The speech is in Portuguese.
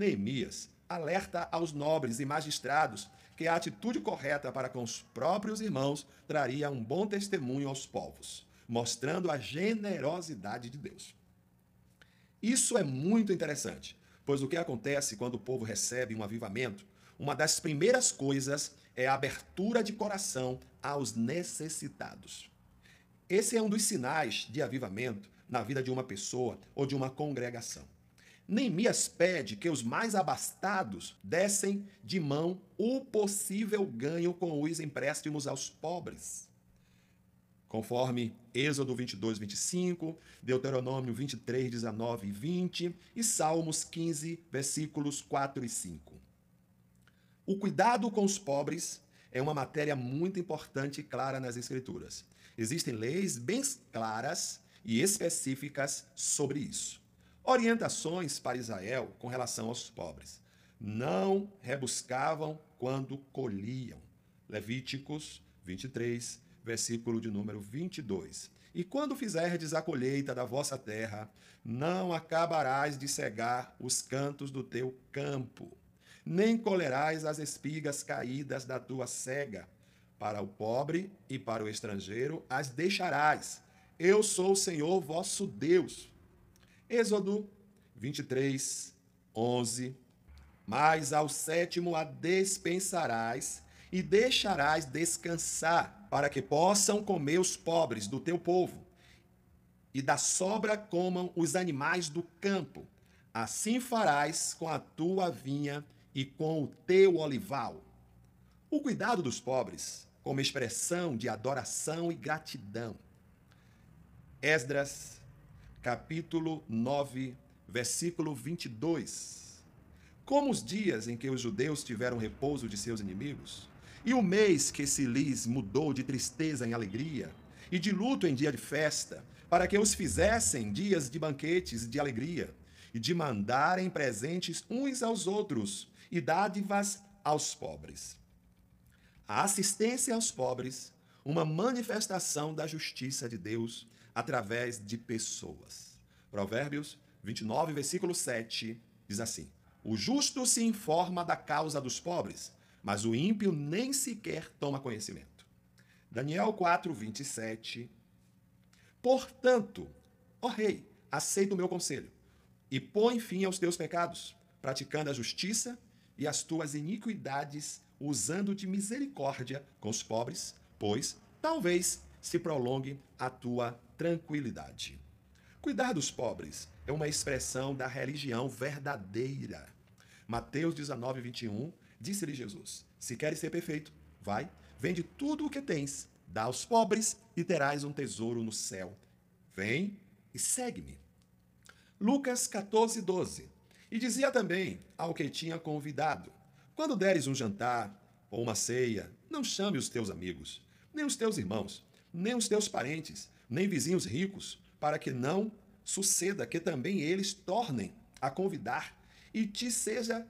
Neemias alerta aos nobres e magistrados que a atitude correta para com os próprios irmãos traria um bom testemunho aos povos, mostrando a generosidade de Deus. Isso é muito interessante, pois o que acontece quando o povo recebe um avivamento, uma das primeiras coisas é a abertura de coração aos necessitados. Esse é um dos sinais de avivamento na vida de uma pessoa ou de uma congregação. Neemias pede que os mais abastados dessem de mão o possível ganho com os empréstimos aos pobres. Conforme Êxodo 22, 25, Deuteronômio 23, 19 e 20 e Salmos 15, versículos 4 e 5. O cuidado com os pobres é uma matéria muito importante e clara nas Escrituras. Existem leis bem claras e específicas sobre isso orientações para Israel com relação aos pobres. Não rebuscavam quando colhiam. Levíticos 23, versículo de número 22. E quando fizerdes a colheita da vossa terra, não acabarás de cegar os cantos do teu campo, nem colherás as espigas caídas da tua cega. Para o pobre e para o estrangeiro as deixarás. Eu sou o Senhor vosso Deus. Êxodo 23, 11. Mas ao sétimo a dispensarás e deixarás descansar, para que possam comer os pobres do teu povo, e da sobra comam os animais do campo. Assim farás com a tua vinha e com o teu olival. O cuidado dos pobres, como expressão de adoração e gratidão. Esdras capítulo 9, versículo 22. Como os dias em que os judeus tiveram repouso de seus inimigos, e o mês que se lhes mudou de tristeza em alegria, e de luto em dia de festa, para que os fizessem dias de banquetes e de alegria, e de mandarem presentes uns aos outros, e dádivas aos pobres. A assistência aos pobres, uma manifestação da justiça de Deus através de pessoas. Provérbios 29, versículo 7 diz assim: O justo se informa da causa dos pobres, mas o ímpio nem sequer toma conhecimento. Daniel 4, 27. Portanto, ó rei, aceita o meu conselho e põe fim aos teus pecados, praticando a justiça e as tuas iniquidades, usando de misericórdia com os pobres, pois talvez se prolongue a tua tranquilidade. Cuidar dos pobres é uma expressão da religião verdadeira. Mateus 19, 21, disse-lhe Jesus: Se queres ser perfeito, vai, vende tudo o que tens, dá aos pobres e terás um tesouro no céu. Vem e segue-me. Lucas 14, 12. E dizia também ao que tinha convidado: Quando deres um jantar ou uma ceia, não chame os teus amigos, nem os teus irmãos, nem os teus parentes, nem vizinhos ricos, para que não suceda que também eles tornem a convidar e te seja